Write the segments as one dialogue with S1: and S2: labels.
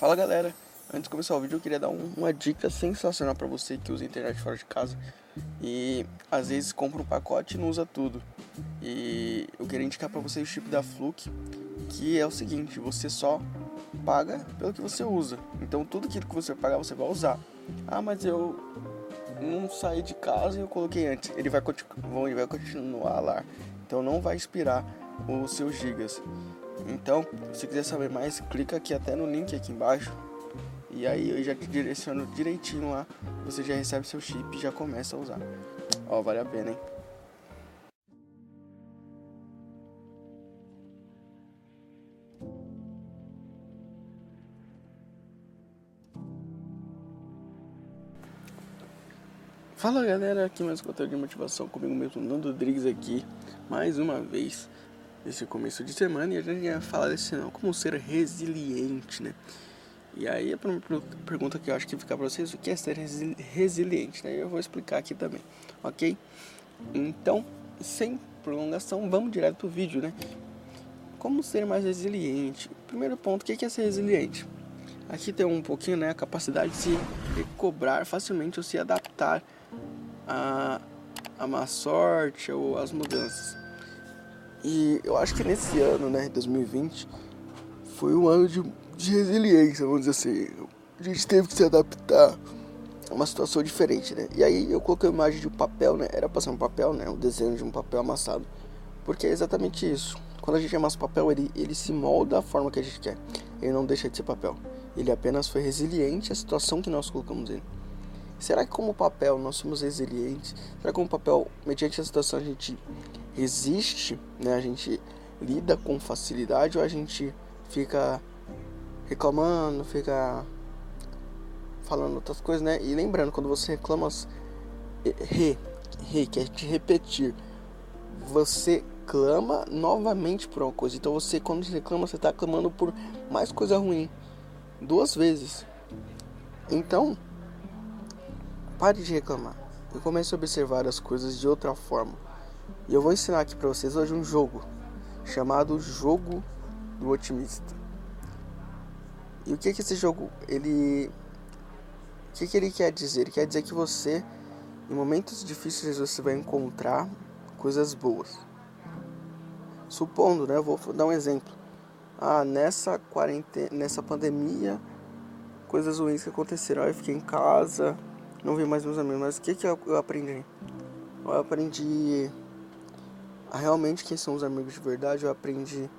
S1: Fala galera, antes de começar o vídeo eu queria dar um, uma dica sensacional para você que usa internet fora de casa e às vezes compra um pacote e não usa tudo. E eu queria indicar para você o chip da Fluke, que é o seguinte, você só paga pelo que você usa. Então tudo aquilo que você pagar você vai usar. Ah, mas eu não saí de casa e eu coloquei antes. Ele vai, ele vai continuar lá. Então não vai expirar os seus gigas. Então, se quiser saber mais, clica aqui até no link aqui embaixo. E aí eu já te direciono direitinho lá. Você já recebe seu chip e já começa a usar. Ó, vale a pena, hein? Fala galera, aqui mais conteúdo de motivação comigo mesmo, Nando Rodrigues aqui, mais uma vez nesse começo de semana e a gente ia falar desse não, como ser resiliente, né? E aí a primeira pergunta que eu acho que fica para vocês, o que é ser resili resiliente, né? Eu vou explicar aqui também, ok? Então, sem prolongação, vamos direto pro vídeo, né? Como ser mais resiliente? Primeiro ponto, o que é ser resiliente? Aqui tem um pouquinho, né, a capacidade de se recobrar facilmente ou se adaptar a, a má sorte ou às mudanças. E eu acho que nesse ano, né, 2020, foi um ano de, de resiliência, vamos dizer assim. A gente teve que se adaptar a uma situação diferente, né? E aí eu coloquei a imagem de um papel, né? Era passar um papel, né? Um desenho de um papel amassado. Porque é exatamente isso. Quando a gente amassa o papel, ele, ele se molda da forma que a gente quer. Ele não deixa de ser papel. Ele apenas foi resiliente à situação que nós colocamos ele. Será que como papel nós somos resilientes? Será que como papel, mediante a situação, a gente resiste, né? A gente lida com facilidade ou a gente fica reclamando, fica falando outras coisas, né? E lembrando, quando você reclama, re, re, quer te repetir, você clama novamente por uma coisa. Então você, quando você reclama, você está clamando por mais coisa ruim, duas vezes. Então, Pare de reclamar e comece a observar as coisas de outra forma. E eu vou ensinar aqui para vocês hoje um jogo chamado Jogo do Otimista. E o que que esse jogo ele o que que ele quer dizer? Ele quer dizer que você em momentos difíceis você vai encontrar coisas boas. Supondo, né, eu vou dar um exemplo. Ah, nessa quarentena, nessa pandemia, coisas ruins que aconteceram. Eu fiquei em casa, não vi mais meus amigos, mas o que, que eu, eu aprendi? Eu aprendi a realmente quem são os amigos de verdade, eu aprendi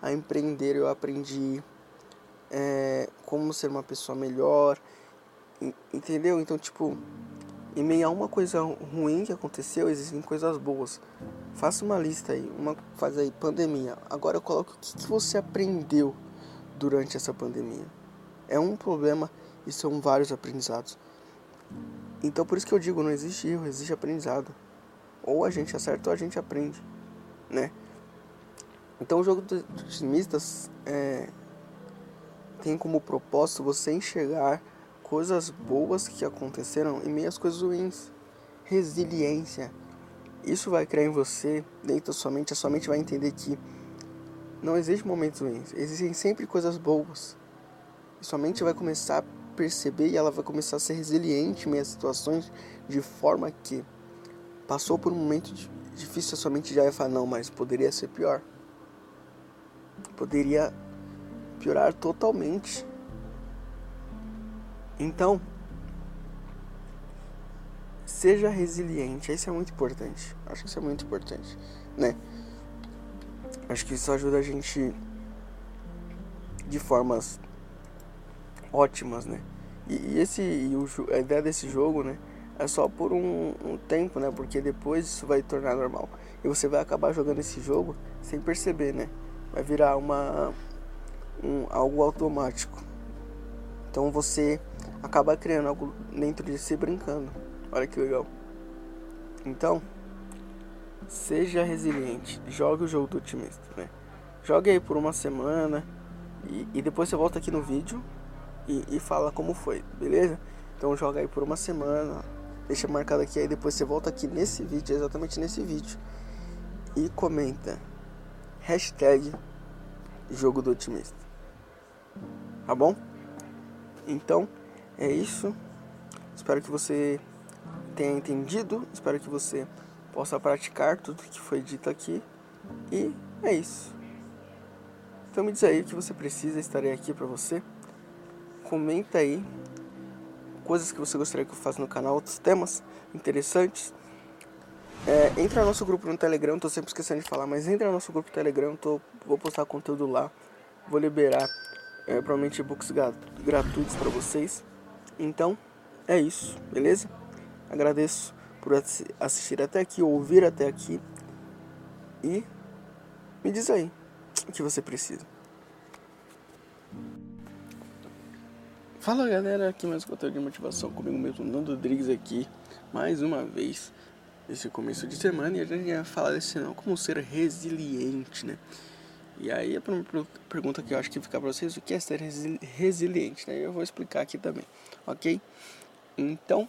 S1: a empreender, eu aprendi é, como ser uma pessoa melhor, entendeu? Então, tipo, em meio a uma coisa ruim que aconteceu, existem coisas boas. Faça uma lista aí, uma faz aí pandemia. Agora coloco o que, que você aprendeu durante essa pandemia. É um problema e são vários aprendizados. Então por isso que eu digo, não existe erro, existe aprendizado. Ou a gente acerta ou a gente aprende, né? Então o jogo dos otimistas é, tem como propósito você enxergar coisas boas que aconteceram em meio às coisas ruins. Resiliência. Isso vai criar em você, dentro da sua mente, a sua mente vai entender que não existe momentos ruins, existem sempre coisas boas. E sua mente vai começar a perceber e ela vai começar a ser resiliente em meio situações de forma que passou por um momento difícil, a sua mente já vai falar, não, mas poderia ser pior. Poderia piorar totalmente. Então, seja resiliente, isso é muito importante. Acho que isso é muito importante, né? Acho que isso ajuda a gente de formas ótimas, né? E, e esse e o, a ideia desse jogo, né, é só por um, um, tempo, né? Porque depois isso vai tornar normal. E você vai acabar jogando esse jogo sem perceber, né? Vai virar uma um, algo automático. Então você acaba criando algo dentro de si brincando. Olha que legal. Então, seja resiliente. Jogue o jogo do otimista, né? Jogue aí por uma semana e, e depois você volta aqui no vídeo e, e fala como foi, beleza? Então joga aí por uma semana, deixa marcado aqui, aí depois você volta aqui nesse vídeo, exatamente nesse vídeo, e comenta hashtag jogo do otimista. Tá bom? Então, é isso. Espero que você tenha entendido. Espero que você possa praticar tudo que foi dito aqui. E é isso. Então me diz aí o que você precisa, estarei aqui para você. Comenta aí coisas que você gostaria que eu faça no canal, outros temas interessantes. É, entra no nosso grupo no Telegram, tô sempre esquecendo de falar, mas entra no nosso grupo no Telegram, tô, vou postar conteúdo lá, vou liberar é, provavelmente e-books gratuitos para vocês. Então, é isso, beleza? Agradeço por assistir até aqui, ouvir até aqui. E me diz aí o que você precisa. Fala galera, aqui mais conteúdo de motivação comigo mesmo, Nando Rodrigues aqui, mais uma vez, nesse começo de semana, e a gente ia falar desse não, como ser resiliente, né? E aí a primeira pergunta que eu acho que fica para vocês, o que é ser resiliente, né? Eu vou explicar aqui também, ok? Então,